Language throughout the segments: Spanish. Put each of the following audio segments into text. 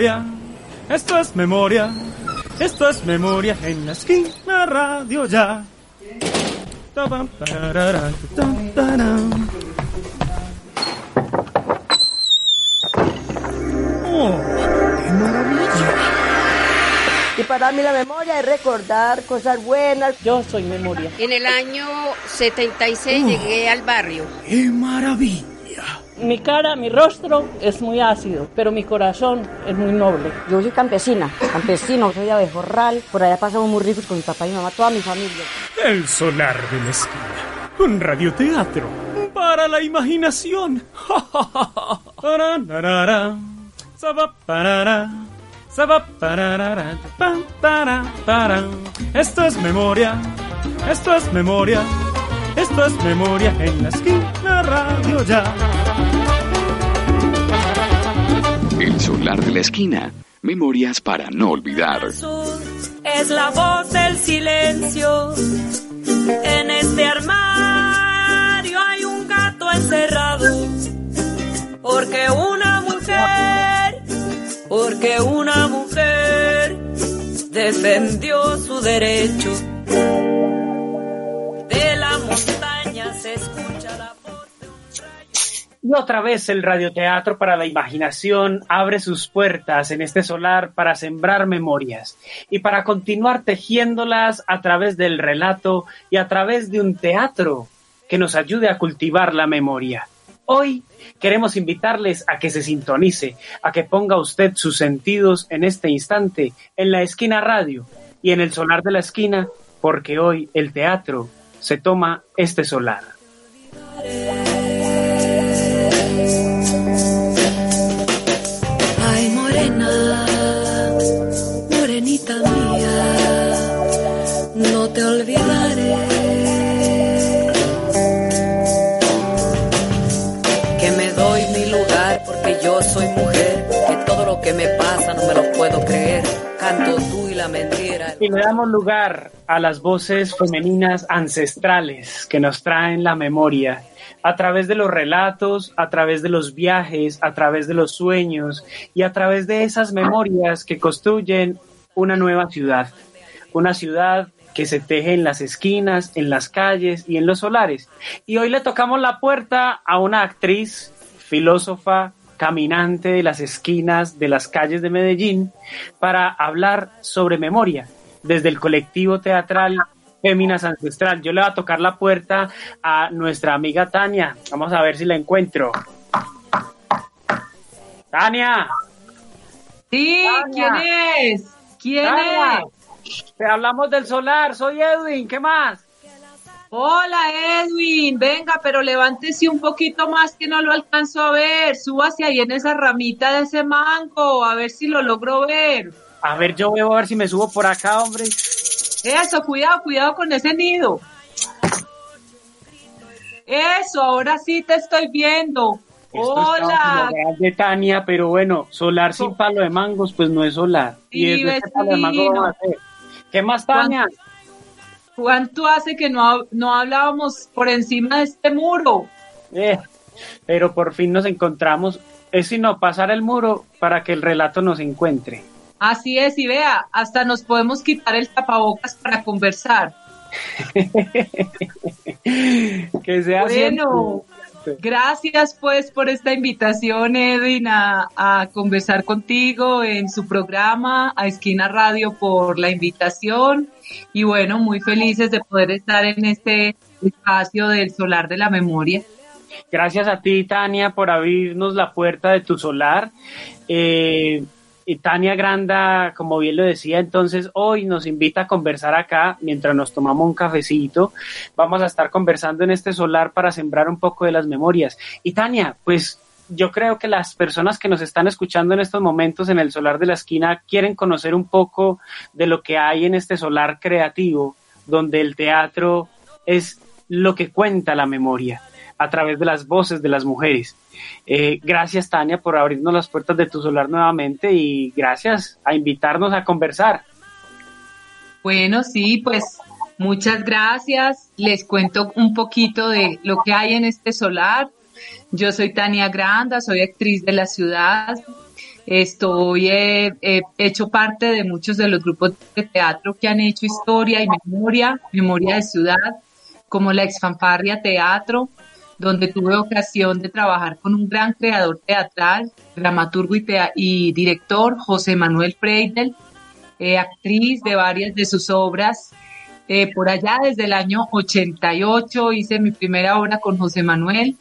memoria, esto es memoria, esto es memoria en la esquina radio ya. Oh, qué maravilla. Y para mí la memoria es recordar cosas buenas. Yo soy memoria. En el año 76 llegué al barrio. ¡Qué maravilla! Mi cara, mi rostro es muy ácido, pero mi corazón es muy noble. Yo soy campesina, campesino, soy de Abejorral. Por allá pasamos muy ricos con mi papá y mi mamá, toda mi familia. El solar de la esquina. Un radioteatro para la imaginación. Esto es memoria, esto es memoria, esto es memoria en la esquina radio ya. El solar de la esquina. Memorias para no olvidar. Es la voz del silencio. En este armario hay un gato encerrado. Porque una mujer, porque una mujer defendió su derecho. De la Y otra vez el radioteatro para la imaginación abre sus puertas en este solar para sembrar memorias y para continuar tejiéndolas a través del relato y a través de un teatro que nos ayude a cultivar la memoria. Hoy queremos invitarles a que se sintonice, a que ponga usted sus sentidos en este instante en la esquina radio y en el solar de la esquina, porque hoy el teatro se toma este solar. Y le damos lugar a las voces femeninas ancestrales que nos traen la memoria a través de los relatos, a través de los viajes, a través de los sueños y a través de esas memorias que construyen una nueva ciudad. Una ciudad que se teje en las esquinas, en las calles y en los solares. Y hoy le tocamos la puerta a una actriz, filósofa, caminante de las esquinas de las calles de Medellín para hablar sobre memoria desde el colectivo teatral Féminas Ancestral. Yo le voy a tocar la puerta a nuestra amiga Tania. Vamos a ver si la encuentro. Tania, Sí, ¿quién es? ¿Quién Tania, es? te hablamos del solar. Soy Edwin. ¿Qué más? Hola Edwin, venga, pero levántese un poquito más que no lo alcanzo a ver. Súbase ahí en esa ramita de ese mango, a ver si lo logro ver. A ver, yo veo a ver si me subo por acá, hombre. Eso, cuidado, cuidado con ese nido. Eso, ahora sí te estoy viendo. Esto Hola. de Tania, pero bueno, solar sin palo de mangos, pues no es solar. y Sí, desde este palo de mango vamos a hacer. ¿Qué más, Tania? ¿Cuánto hace que no, no hablábamos por encima de este muro? Eh, pero por fin nos encontramos. Es sino pasar el muro para que el relato nos encuentre. Así es, y vea, hasta nos podemos quitar el tapabocas para conversar. que sea Bueno, siempre. gracias pues por esta invitación, Edwin, a, a conversar contigo en su programa, a Esquina Radio por la invitación. Y bueno, muy felices de poder estar en este espacio del Solar de la Memoria. Gracias a ti, Tania, por abrirnos la puerta de tu solar. Eh, y Tania Granda, como bien lo decía, entonces hoy nos invita a conversar acá mientras nos tomamos un cafecito. Vamos a estar conversando en este solar para sembrar un poco de las memorias. Y Tania, pues yo creo que las personas que nos están escuchando en estos momentos en el solar de la esquina quieren conocer un poco de lo que hay en este solar creativo, donde el teatro es lo que cuenta la memoria a través de las voces de las mujeres. Eh, gracias, Tania, por abrirnos las puertas de tu solar nuevamente y gracias a invitarnos a conversar. Bueno, sí, pues muchas gracias. Les cuento un poquito de lo que hay en este solar. Yo soy Tania Granda, soy actriz de la ciudad. Estoy he hecho parte de muchos de los grupos de teatro que han hecho historia y memoria, memoria de ciudad, como la Exfanfarria Teatro, donde tuve ocasión de trabajar con un gran creador teatral, dramaturgo y, director, José Manuel Freidel, eh, actriz de varias de sus obras. Eh, por allá desde el año 88 hice mi primera obra con José Manuel.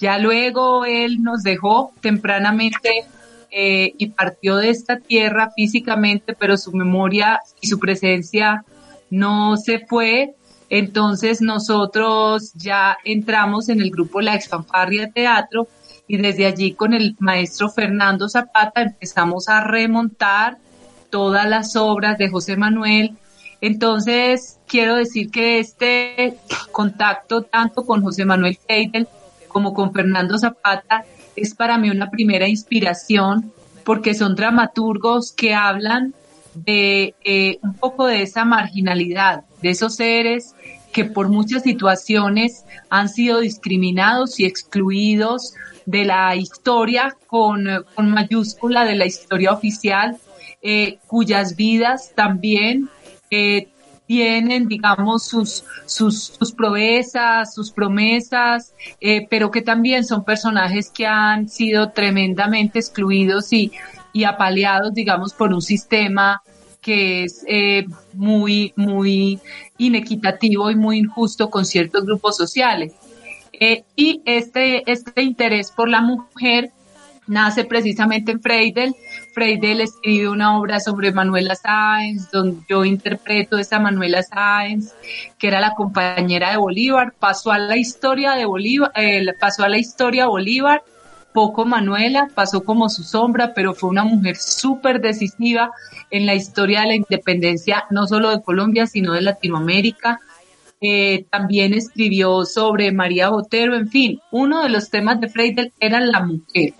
Ya luego él nos dejó tempranamente eh, y partió de esta tierra físicamente, pero su memoria y su presencia no se fue entonces nosotros ya entramos en el grupo La Exfanfarria Teatro y desde allí con el maestro Fernando Zapata empezamos a remontar todas las obras de José Manuel. Entonces quiero decir que este contacto tanto con José Manuel Feidel como con Fernando Zapata es para mí una primera inspiración porque son dramaturgos que hablan de eh, un poco de esa marginalidad, de esos seres que por muchas situaciones han sido discriminados y excluidos de la historia con, mayúscula de la historia oficial, eh, cuyas vidas también eh, tienen, digamos, sus, sus, sus proezas, sus promesas, eh, pero que también son personajes que han sido tremendamente excluidos y, y apaleados, digamos, por un sistema que es eh, muy, muy inequitativo y muy injusto con ciertos grupos sociales. Eh, y este, este interés por la mujer nace precisamente en Freidel. Freidel escribe una obra sobre Manuela Sáenz, donde yo interpreto esa Manuela Sáenz, que era la compañera de Bolívar, pasó a la historia de Bolívar, eh, pasó a la historia Bolívar poco Manuela, pasó como su sombra, pero fue una mujer súper decisiva en la historia de la independencia, no solo de Colombia, sino de Latinoamérica. Eh, también escribió sobre María Botero, en fin, uno de los temas de Freidel era la mujer,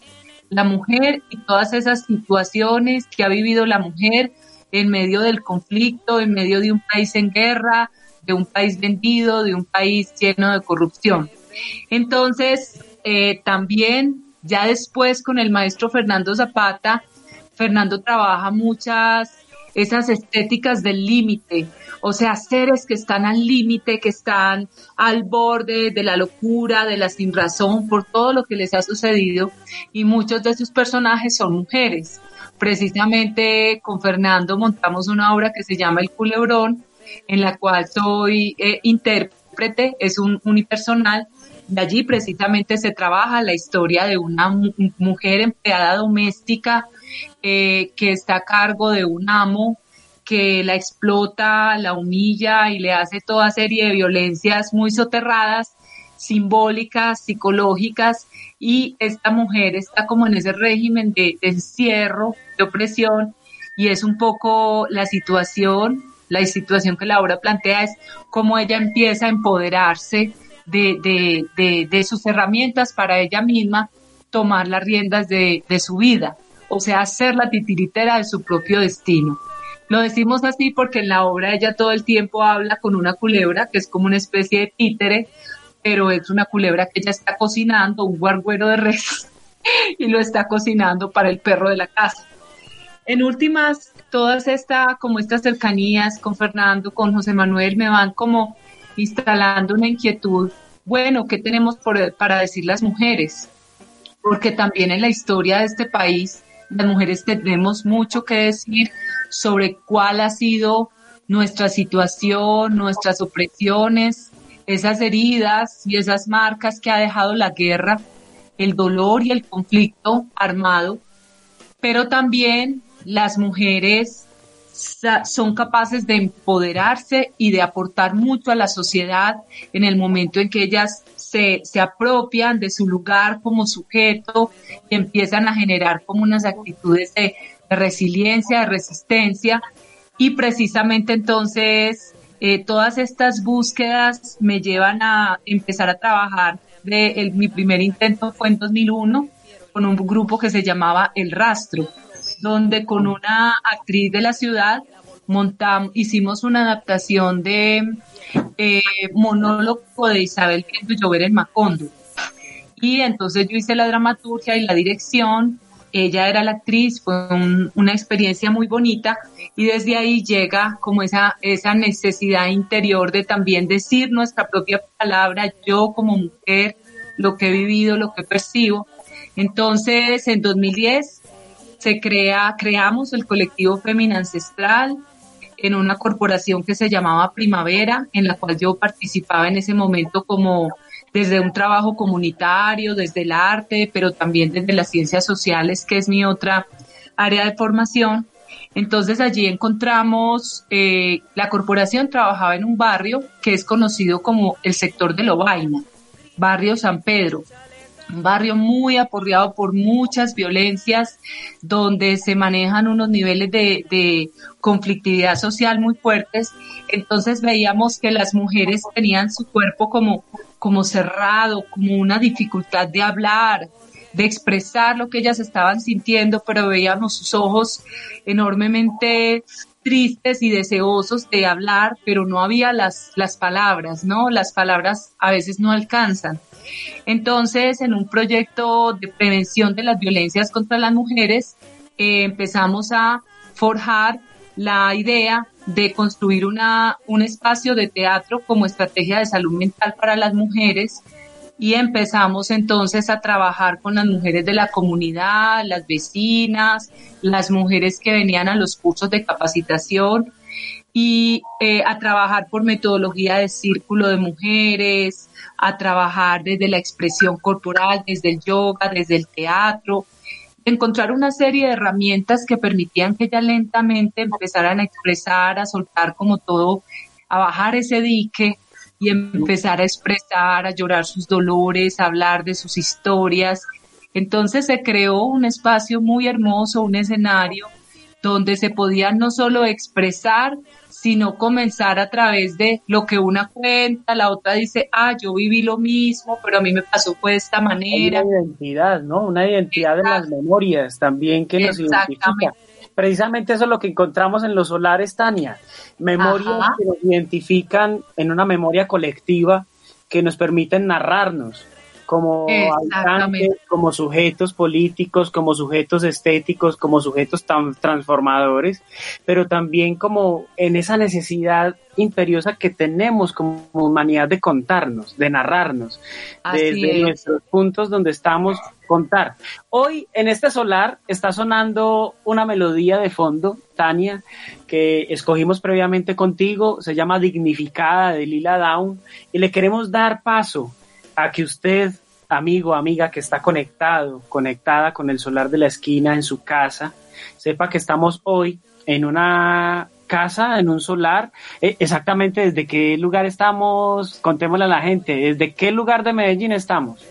la mujer y todas esas situaciones que ha vivido la mujer en medio del conflicto, en medio de un país en guerra, de un país vendido, de un país lleno de corrupción. Entonces, eh, también ya después con el maestro Fernando Zapata, Fernando trabaja muchas esas estéticas del límite, o sea, seres que están al límite, que están al borde de la locura, de la sinrazón, por todo lo que les ha sucedido, y muchos de sus personajes son mujeres. Precisamente con Fernando montamos una obra que se llama El Culebrón, en la cual soy eh, intérprete, es un unipersonal, de allí precisamente se trabaja la historia de una mujer empleada doméstica eh, que está a cargo de un amo que la explota, la humilla y le hace toda serie de violencias muy soterradas, simbólicas, psicológicas, y esta mujer está como en ese régimen de, de encierro, de opresión, y es un poco la situación, la situación que la obra plantea es cómo ella empieza a empoderarse de, de, de, sus herramientas para ella misma tomar las riendas de, su vida, o sea, ser la titiritera de su propio destino. Lo decimos así porque en la obra ella todo el tiempo habla con una culebra, que es como una especie de títere, pero es una culebra que ella está cocinando, un guarguero de res, y lo está cocinando para el perro de la casa. En últimas, todas estas, como estas cercanías con Fernando, con José Manuel, me van como instalando una inquietud, bueno, ¿qué tenemos para decir las mujeres? Porque también en la historia de este país, las mujeres tenemos mucho que decir sobre cuál ha sido nuestra situación, nuestras opresiones, esas heridas y esas marcas que ha dejado la guerra, el dolor y el conflicto armado, pero también las mujeres son capaces de empoderarse y de aportar mucho a la sociedad en el momento en que ellas se, se, apropian de su lugar como sujeto y empiezan a generar como unas actitudes de, resiliencia, de resistencia. Y precisamente entonces eh, todas estas búsquedas me llevan a empezar a trabajar. De, mi primer intento fue en 2001 con un grupo que se llamaba El Rastro donde con una actriz de la ciudad montamos, hicimos una adaptación de eh, monólogo de Isabel Quento Llover en Macondo. Y entonces yo hice la dramaturgia y la dirección, ella era la actriz, fue una experiencia muy bonita y desde ahí llega como esa, esa necesidad interior de también decir nuestra propia palabra, yo como mujer, lo que he vivido, lo que percibo. Entonces, en 2010 se crea, creamos el colectivo Femina Ancestral en una corporación que se llamaba Primavera, en la cual yo participaba en ese momento como desde un trabajo comunitario, desde el arte, pero también desde las ciencias sociales, que es mi otra área de formación. Entonces allí encontramos, eh, la corporación trabajaba en un barrio que es conocido como el sector de Lobaina, barrio San Pedro un barrio muy aporreado por muchas violencias, donde se manejan unos niveles de, conflictividad social muy fuertes. Entonces veíamos que las mujeres tenían su cuerpo como, como cerrado, como una dificultad de hablar, de expresar lo que ellas estaban sintiendo, pero veíamos sus ojos enormemente tristes y deseosos de hablar, pero no había las, las palabras, ¿no? Las palabras a veces no alcanzan. Entonces, en un proyecto de prevención de las violencias contra las mujeres, eh, empezamos a forjar la idea de construir una, un espacio de teatro como estrategia de salud mental para las mujeres y empezamos entonces a trabajar con las mujeres de la comunidad, las vecinas, las mujeres que venían a los cursos de capacitación y eh, a trabajar por metodología de círculo de mujeres, a trabajar desde la expresión corporal, desde el yoga, desde el teatro, encontrar una serie de herramientas que permitían que ya lentamente empezaran a expresar, a soltar como todo, a bajar ese dique y empezar a expresar, a llorar sus dolores, a hablar de sus historias. Entonces se creó un espacio muy hermoso, un escenario donde se podía no solo expresar, sino comenzar a través de lo que una cuenta, la otra dice, ah, yo viví lo mismo, pero a mí me pasó fue de esta manera. Una identidad, ¿no? Una identidad de las memorias también que nos identifica. Precisamente eso es lo que encontramos en los solares, Tania. Memorias que nos identifican en una memoria colectiva que nos permiten narrarnos como habitantes, como sujetos políticos, como sujetos estéticos, como sujetos tan transformadores, pero también como en esa necesidad imperiosa que tenemos como humanidad de contarnos, de narrarnos, desde nuestros puntos donde estamos contar. Hoy en este solar está sonando una melodía de fondo, Tania, que escogimos previamente contigo, se llama Dignificada de Lila Down, y le queremos dar paso a que usted amigo, amiga que está conectado, conectada con el solar de la esquina en su casa, sepa que estamos hoy en una casa, en un solar. Eh, exactamente desde qué lugar estamos, contémosle a la gente, desde qué lugar de Medellín estamos.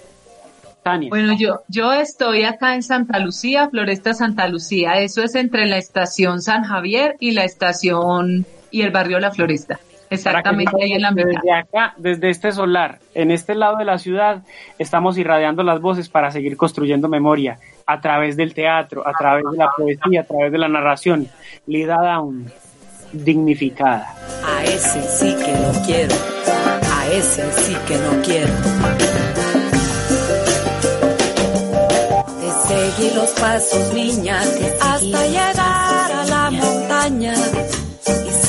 Tania. Bueno, yo, yo estoy acá en Santa Lucía, Floresta Santa Lucía. Eso es entre la estación San Javier y la estación y el barrio La Floresta. Exactamente ahí en la mitad. Desde acá, desde este solar, en este lado de la ciudad, estamos irradiando las voces para seguir construyendo memoria a través del teatro, a través de la poesía, a través de la narración. Lida Down, dignificada. A ese sí que no quiero, a ese sí que no quiero. Te seguí los pasos, niña, hasta llegar a la montaña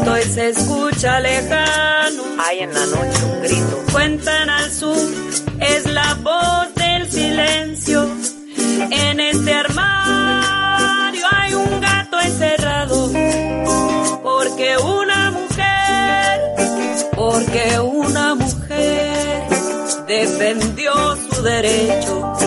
grito y se escucha lejano. Hay en la noche un grito. Cuentan al sur, es la voz del silencio. En este armario hay un gato encerrado. Porque una mujer, porque una mujer defendió su derecho.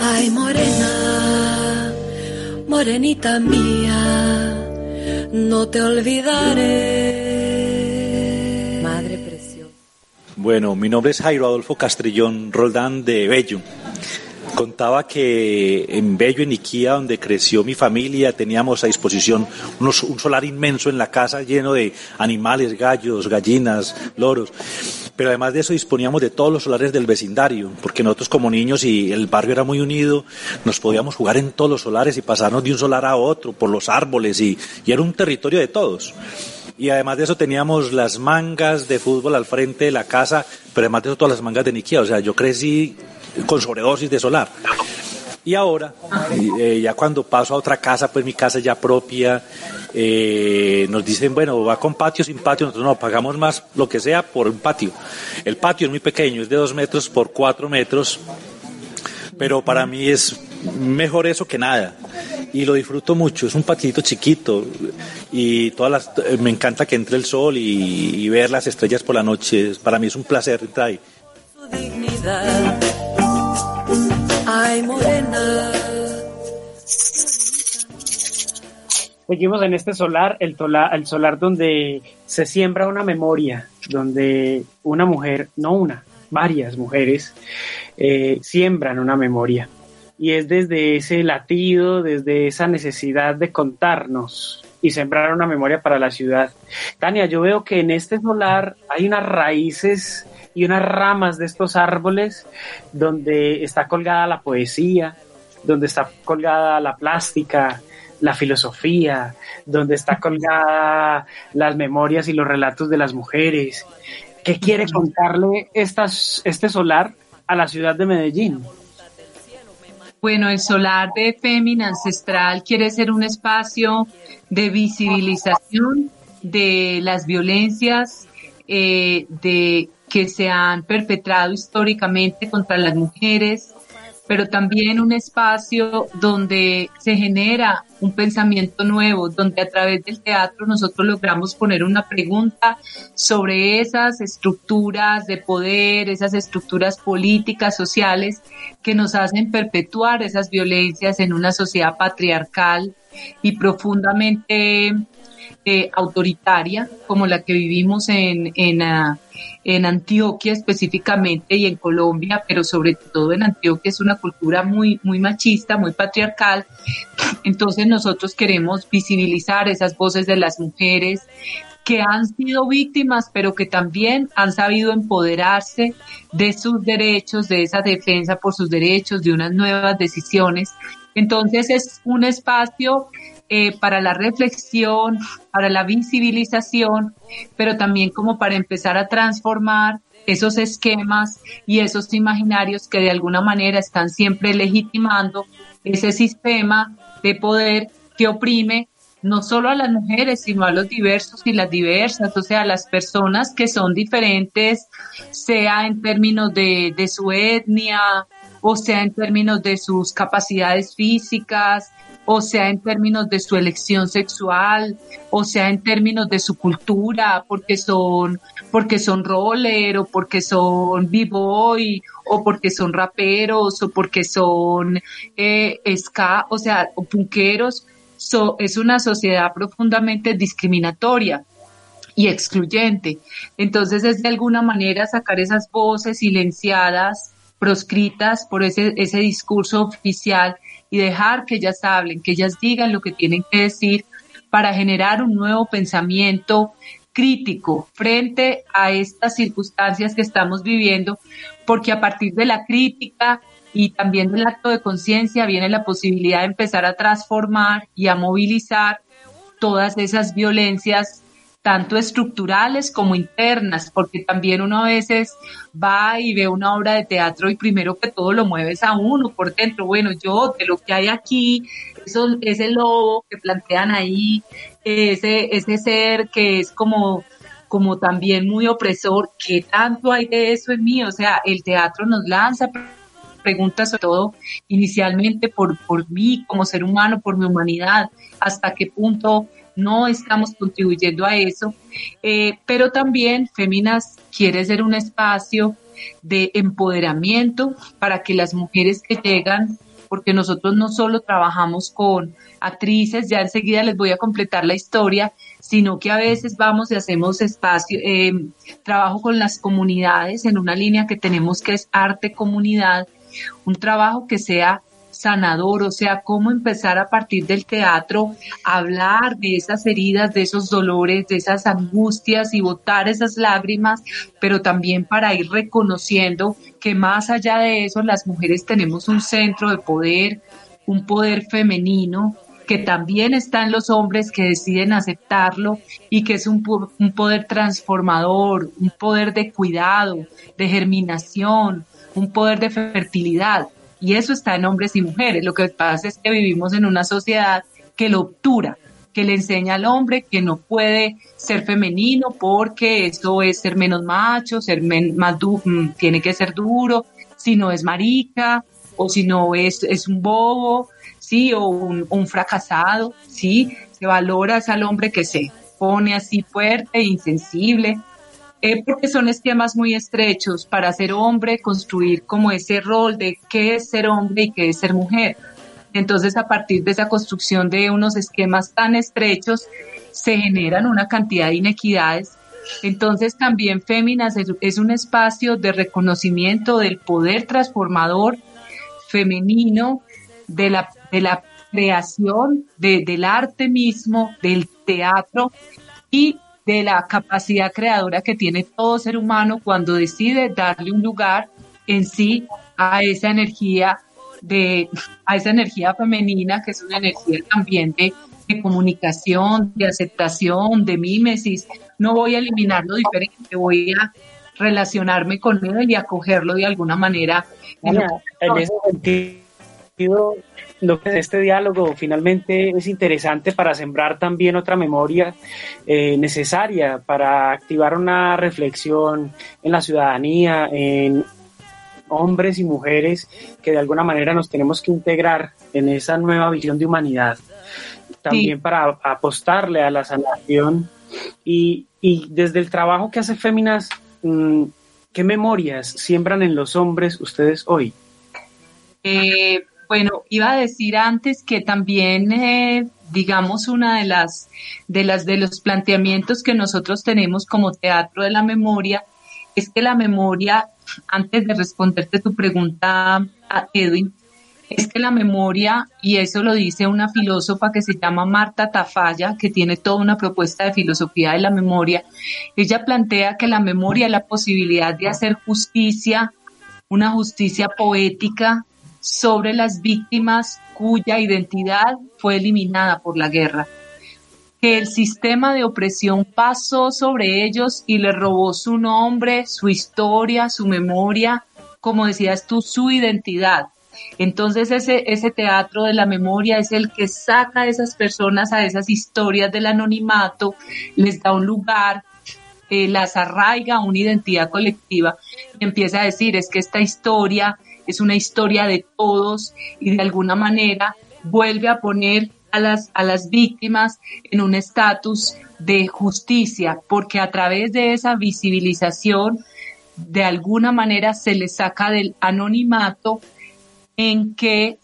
Ay, morena, morenita mía, no te olvidaré. Madre preciosa. Bueno, mi nombre es Jairo Adolfo Castrillón Roldán de Bello. Contaba que en Bello, en Iquía, donde creció mi familia, teníamos a disposición un solar inmenso en la casa lleno de animales, gallos, gallinas, loros. Pero además de eso disponíamos de todos los solares del vecindario, porque nosotros como niños y el barrio era muy unido, nos podíamos jugar en todos los solares y pasarnos de un solar a otro por los árboles y, y era un territorio de todos. Y además de eso teníamos las mangas de fútbol al frente de la casa, pero además de eso todas las mangas de Niquía. O sea, yo crecí con sobredosis de solar. Y ahora, eh, ya cuando paso a otra casa, pues mi casa ya propia, eh, nos dicen, bueno, va con patio, sin patio, nosotros no, pagamos más lo que sea por un patio. El patio es muy pequeño, es de dos metros por cuatro metros, pero para mí es mejor eso que nada y lo disfruto mucho es un patito chiquito y todas las eh, me encanta que entre el sol y, ver las estrellas por la noche para mí es un placer entrar ahí. Seguimos en este solar, el, solar donde se siembra una memoria, donde una mujer, no una, varias mujeres, eh, siembran una memoria. Y es desde ese latido, desde esa necesidad de contarnos y sembrar una memoria para la ciudad. Tania, yo veo que en este solar hay unas raíces y unas ramas de estos árboles donde está colgada la poesía, donde está colgada la plástica, la filosofía, donde está colgada las memorias y los relatos de las mujeres. ¿Qué quiere contarle estas, este solar a la ciudad de Medellín? Bueno, el solar de Fémina Ancestral quiere ser un espacio de visibilización de las violencias eh, de, que se han perpetrado históricamente contra las mujeres, pero también un espacio donde se genera un pensamiento nuevo, donde a través del teatro nosotros logramos poner una pregunta sobre esas estructuras de poder, esas estructuras políticas, sociales, que nos hacen perpetuar esas violencias en una sociedad patriarcal y profundamente eh, autoritaria como la que vivimos en, en, uh, en Antioquia específicamente y en Colombia, pero sobre todo en Antioquia es una cultura muy, muy machista, muy patriarcal. Entonces nosotros queremos visibilizar esas voces de las mujeres que han sido víctimas, pero que también han sabido empoderarse de sus derechos, de esa defensa por sus derechos, de unas nuevas decisiones. Entonces es un espacio eh, para la reflexión, para la visibilización, pero también como para empezar a transformar esos esquemas y esos imaginarios que de alguna manera están siempre legitimando ese sistema de poder que oprime no solo a las mujeres, sino a los diversos y las diversas, o sea, a las personas que son diferentes, sea en términos de, de su etnia, o sea en términos de sus capacidades físicas, o sea en términos de su elección sexual, o sea en términos de su cultura, porque son, porque son roller, o porque son b-boy, o porque son raperos, o porque son eh, ska, o sea, o punqueros. Es una sociedad profundamente discriminatoria. y excluyente. Entonces es de alguna manera sacar esas voces silenciadas, proscritas por ese, ese discurso oficial y dejar que ellas hablen, que ellas digan lo que tienen que decir para generar un nuevo pensamiento crítico frente a estas circunstancias que estamos viviendo, porque a partir de la crítica y también del acto de conciencia viene la posibilidad de empezar a transformar y a movilizar todas esas violencias tanto estructurales como internas, porque también uno a veces va y ve una obra de teatro y primero que todo lo mueves a uno por dentro. Bueno, yo de lo que hay aquí, eso, ese lobo que plantean ahí, ese, ese ser que es como como también muy opresor, ¿qué tanto hay de eso en mí? O sea, el teatro nos lanza preguntas sobre todo inicialmente por, por mí como ser humano, por mi humanidad, hasta qué punto no estamos contribuyendo a eso, eh, pero también Féminas quiere ser un espacio de empoderamiento para que las mujeres que llegan, porque nosotros no solo trabajamos con actrices, ya enseguida les voy a completar la historia, sino que a veces vamos y hacemos espacio, eh, trabajo con las comunidades en una línea que tenemos que es arte comunidad, un trabajo que sea sanador, o sea, cómo empezar a partir del teatro a hablar de esas heridas, de esos dolores, de esas angustias y botar esas lágrimas, pero también para ir reconociendo que más allá de eso las mujeres tenemos un centro de poder, un poder femenino que también está en los hombres que deciden aceptarlo y que es un poder transformador, un poder de cuidado, de germinación, un poder de fertilidad y eso está en hombres y mujeres. Lo que pasa es que vivimos en una sociedad que lo obtura, que le enseña al hombre que no puede ser femenino porque eso es ser menos macho, ser más mm, tiene que ser duro, si no es marica o si no es, es un bobo, sí, o un, un fracasado, sí, se valora al hombre que se pone así fuerte, insensible, eh, porque son esquemas muy estrechos para ser hombre, construir como ese rol de qué es ser hombre y qué es ser mujer. Entonces, a partir de esa construcción de unos esquemas tan estrechos, se generan una cantidad de inequidades. Entonces, también Féminas es, un espacio de reconocimiento del poder transformador femenino, de la, de la creación, del arte mismo, del teatro y de la capacidad creadora que tiene todo ser humano cuando decide darle un lugar en sí a esa energía de a esa energía femenina que es una energía también de, comunicación, de aceptación, de mímesis. No voy a eliminar lo diferente, voy a relacionarme con él y acogerlo de alguna manera. en ese sentido, lo que este diálogo finalmente es interesante para sembrar también otra memoria eh, necesaria para activar una reflexión en la ciudadanía, en hombres y mujeres que de alguna manera nos tenemos que integrar en esa nueva visión de humanidad. También para apostarle a la sanación y, y, desde el trabajo que hace Féminas, mm, ¿qué memorias siembran en los hombres ustedes hoy? Eh, bueno, iba a decir antes que también, eh, digamos, una de las, de las de los planteamientos que nosotros tenemos como teatro de la memoria es que la memoria, antes de responderte tu pregunta, a Edwin, es que la memoria, y eso lo dice una filósofa que se llama Marta Tafalla, que tiene toda una propuesta de filosofía de la memoria, ella plantea que la memoria es la posibilidad de hacer justicia, una justicia poética, sobre las víctimas cuya identidad fue eliminada por la guerra, que el sistema de opresión pasó sobre ellos y les robó su nombre, su historia, su memoria, como decías tú, su identidad. Entonces ese, ese teatro de la memoria es el que saca a esas personas a esas historias del anonimato, les da un lugar, eh, las arraiga una identidad colectiva y empieza a decir es que esta historia es una historia de todos y de alguna manera vuelve a poner a las, víctimas en un estatus de justicia, porque a través de esa visibilización, de alguna manera se les saca del anonimato en que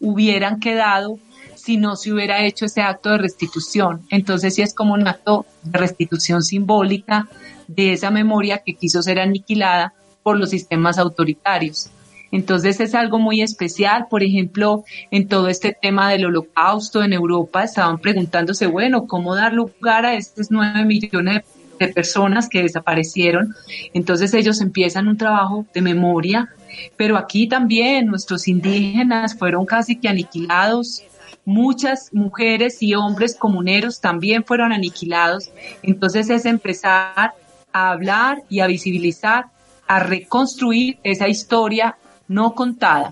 hubieran quedado si no se hubiera hecho ese acto de restitución. Entonces sí es como un acto de restitución simbólica de esa memoria que quiso ser aniquilada por los sistemas autoritarios. Entonces es algo muy especial. Por ejemplo, en todo este tema del holocausto en Europa estaban preguntándose, bueno, ¿cómo dar lugar a estos nueve millones de personas que desaparecieron? Entonces ellos empiezan un trabajo de memoria, pero aquí también nuestros indígenas fueron casi que aniquilados. Muchas mujeres y hombres comuneros también fueron aniquilados. Entonces es empezar a hablar y a visibilizar, a reconstruir esa historia no contada,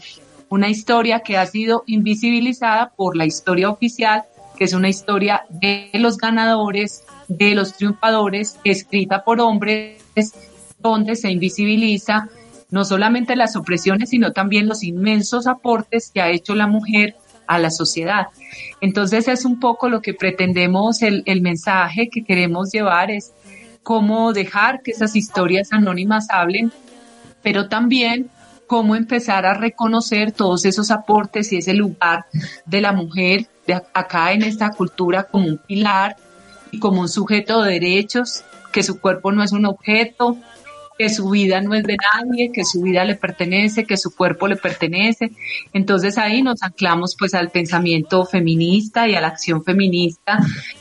una historia que ha sido invisibilizada por la historia oficial, que es una historia de los ganadores, de los triunfadores, escrita por hombres, donde se invisibiliza no solamente las opresiones, sino también los inmensos aportes que ha hecho la mujer a la sociedad. Entonces es un poco lo que pretendemos, el, el mensaje que queremos llevar es cómo dejar que esas historias anónimas hablen, pero también cómo empezar a reconocer todos esos aportes y ese lugar de la mujer de acá en esta cultura como un pilar y como un sujeto de derechos, que su cuerpo no es un objeto, que su vida no es de nadie, que su vida le pertenece, que su cuerpo le pertenece. Entonces ahí nos anclamos pues al pensamiento feminista y a la acción feminista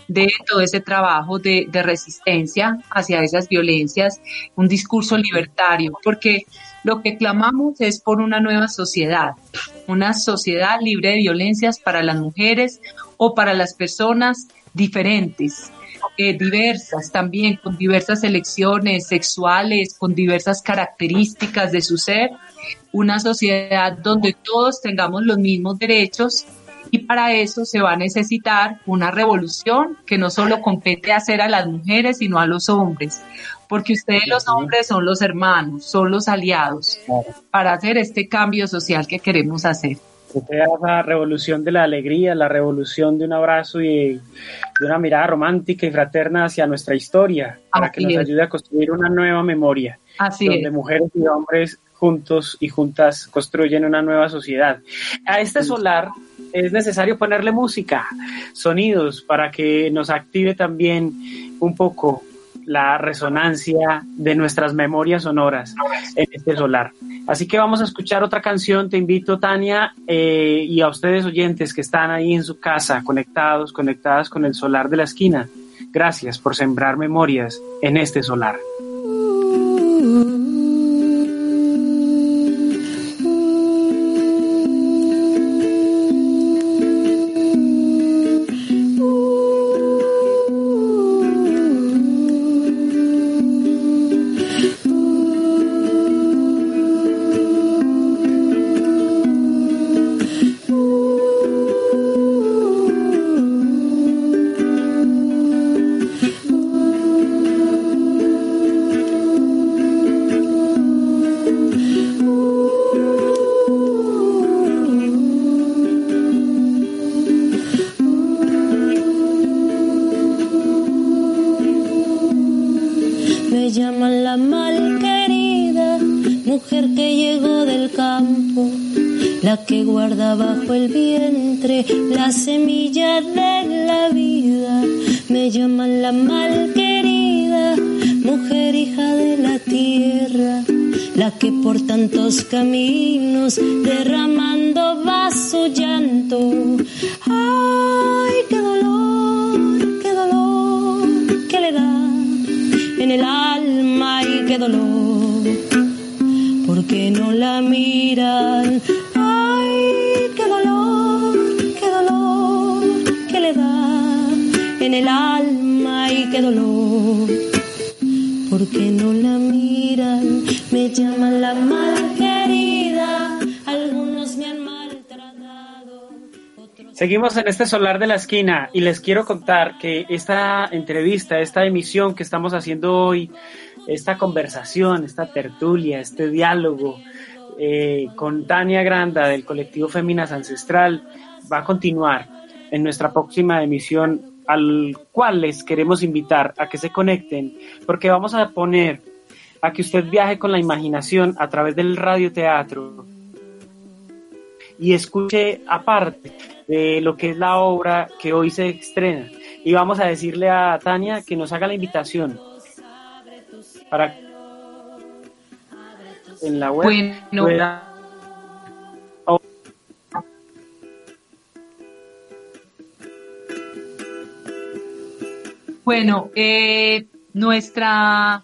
de todo ese trabajo de, de resistencia hacia esas violencias, un discurso libertario, porque lo que clamamos es por una nueva sociedad, una sociedad libre de violencias para las mujeres o para las personas diferentes, eh, diversas también, con diversas elecciones sexuales, con diversas características de su ser, una sociedad donde todos tengamos los mismos derechos y para eso se va a necesitar una revolución que no solo compete hacer a las mujeres, sino a los hombres, porque ustedes los hombres son los hermanos, son los aliados para hacer este cambio social que queremos hacer. la revolución de la alegría, la revolución de un abrazo y de una mirada romántica y fraterna hacia nuestra historia, para que nos ayude a construir una nueva memoria, Así donde mujeres y hombres juntos y juntas construyen una nueva sociedad. A este solar es necesario ponerle música, sonidos, para que nos active también un poco la resonancia de nuestras memorias sonoras en este solar. Así que vamos a escuchar otra canción. Te invito, Tania, eh, y a ustedes oyentes que están ahí en su casa, conectados, conectadas con el solar de la esquina. Gracias por sembrar memorias en este solar. alma y qué dolor, porque no la miran. Ay, qué dolor, qué dolor que le da en el alma y qué dolor, porque no la miran. Me llaman la madre Seguimos en este solar de la esquina y les quiero contar que esta entrevista, esta emisión que estamos haciendo hoy, esta conversación, esta tertulia, este diálogo eh, con Tania Granda del colectivo Féminas Ancestral va a continuar en nuestra próxima emisión al cual les queremos invitar a que se conecten porque vamos a poner a que usted viaje con la imaginación a través del radioteatro y escuche aparte de lo que es la obra que hoy se estrena. Y vamos a decirle a Tania que nos haga la invitación para en la web Bueno, eh, nuestra,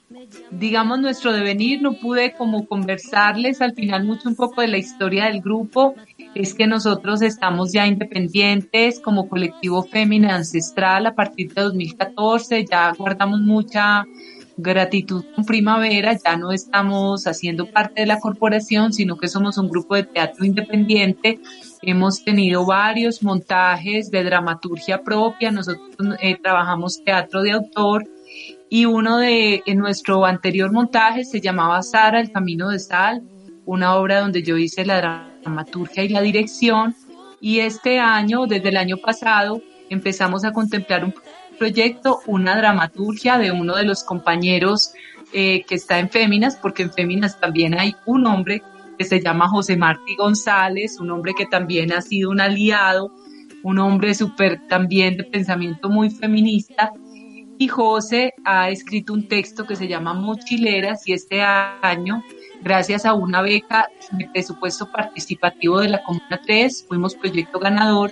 digamos, nuestro devenir, no pude como conversarles al final mucho un poco de la historia del grupo, es que nosotros estamos ya independientes como colectivo Fémina Ancestral a partir de 2014, ya guardamos mucha gratitud con primavera, ya no estamos haciendo parte de la corporación, sino que somos un grupo de teatro independiente. Hemos tenido varios montajes de dramaturgia propia, nosotros eh, trabajamos teatro de autor y uno de en nuestro anterior montaje se llamaba Sara, el camino de sal, una obra donde yo hice la dramaturgia y la dirección y este año, desde el año pasado, empezamos a contemplar un proyecto una dramaturgia de uno de los compañeros eh, que está en Féminas, porque en Féminas también hay un hombre que se llama José Martí González, un hombre que también ha sido un aliado, un hombre súper también de pensamiento muy feminista. Y José ha escrito un texto que se llama Mochileras y este año, gracias a una beca de presupuesto participativo de la Comuna 3, fuimos proyecto ganador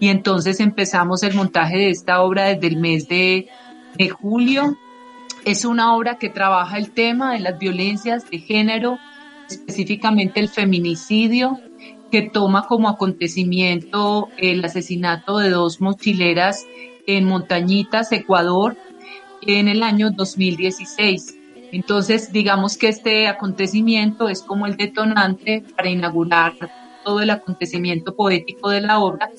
y entonces empezamos el montaje de esta obra desde el mes de, julio. Es una obra que trabaja el tema de las violencias de género, específicamente el feminicidio, que toma como acontecimiento el asesinato de dos mochileras en Montañitas, Ecuador, en el año 2016. Entonces, digamos que este acontecimiento es como el detonante para inaugurar todo el acontecimiento poético de la obra,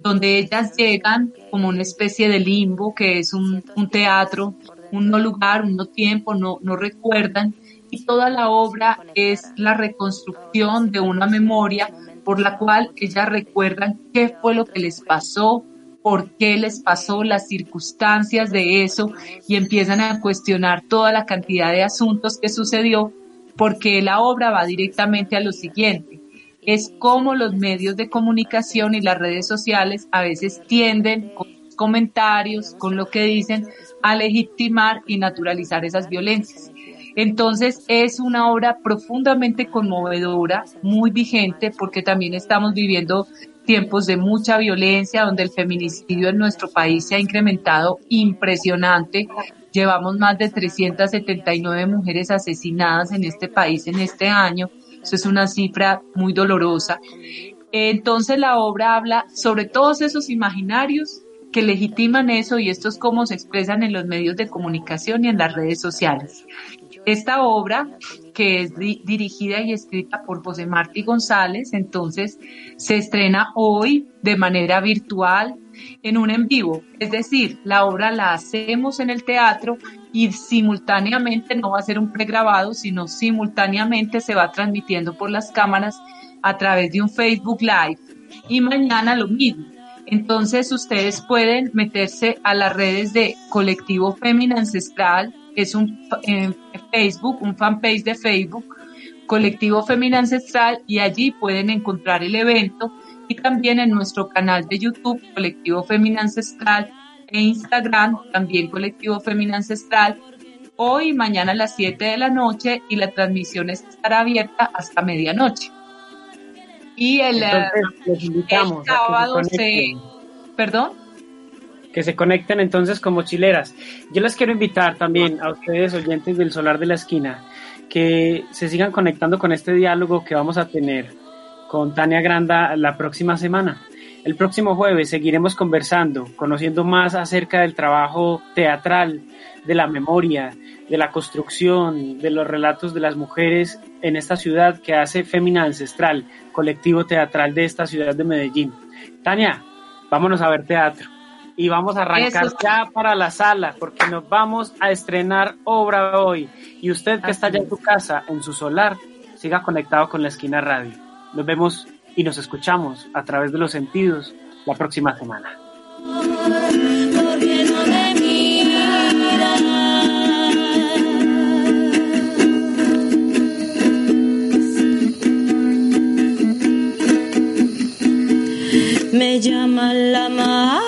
donde ellas llegan como una especie de limbo, que es un, teatro, un no lugar, un no tiempo, no, no recuerdan, y toda la obra es la reconstrucción de una memoria por la cual ellas recuerdan qué fue lo que les pasó, por qué les pasó, las circunstancias de eso, y empiezan a cuestionar toda la cantidad de asuntos que sucedió, porque la obra va directamente a lo siguiente es cómo los medios de comunicación y las redes sociales a veces tienden con comentarios, con lo que dicen, a legitimar y naturalizar esas violencias. Entonces es una obra profundamente conmovedora, muy vigente, porque también estamos viviendo tiempos de mucha violencia, donde el feminicidio en nuestro país se ha incrementado impresionante. Llevamos más de 379 mujeres asesinadas en este país en este año eso es una cifra muy dolorosa. Entonces la obra habla sobre todos esos imaginarios que legitiman eso y esto es cómo se expresan en los medios de comunicación y en las redes sociales. Esta obra, que es dirigida y escrita por José Martí González, entonces se estrena hoy de manera virtual en un en vivo. Es decir, la obra la hacemos en el teatro y simultáneamente no va a ser un pregrabado, sino simultáneamente se va transmitiendo por las cámaras a través de un Facebook Live. Y mañana lo mismo. Entonces ustedes pueden meterse a las redes de Colectivo Femina Ancestral, es un Facebook, un fanpage de Facebook, Colectivo Femina Ancestral, y allí pueden encontrar el evento y también en nuestro canal de YouTube, Colectivo Femina Ancestral, e Instagram, también Colectivo Femina Ancestral, hoy y mañana a las 7 de la noche y la transmisión estará abierta hasta medianoche. Y el, eh, sábado se... ¿Perdón? Que se conecten entonces como chileras. Yo les quiero invitar también a ustedes, oyentes del Solar de la Esquina, que se sigan conectando con este diálogo que vamos a tener con Tania Granda la próxima semana. El próximo jueves seguiremos conversando, conociendo más acerca del trabajo teatral, de la memoria, de la construcción, de los relatos de las mujeres en esta ciudad que hace Fémina Ancestral, colectivo teatral de esta ciudad de Medellín. Tania, vámonos a ver teatro y vamos a arrancar ya para la sala porque nos vamos a estrenar obra hoy. Y usted que está allá en su casa, en su solar, siga conectado con la esquina radio. Nos vemos y nos escuchamos a través de los sentidos la próxima semana. Me me llama la mar.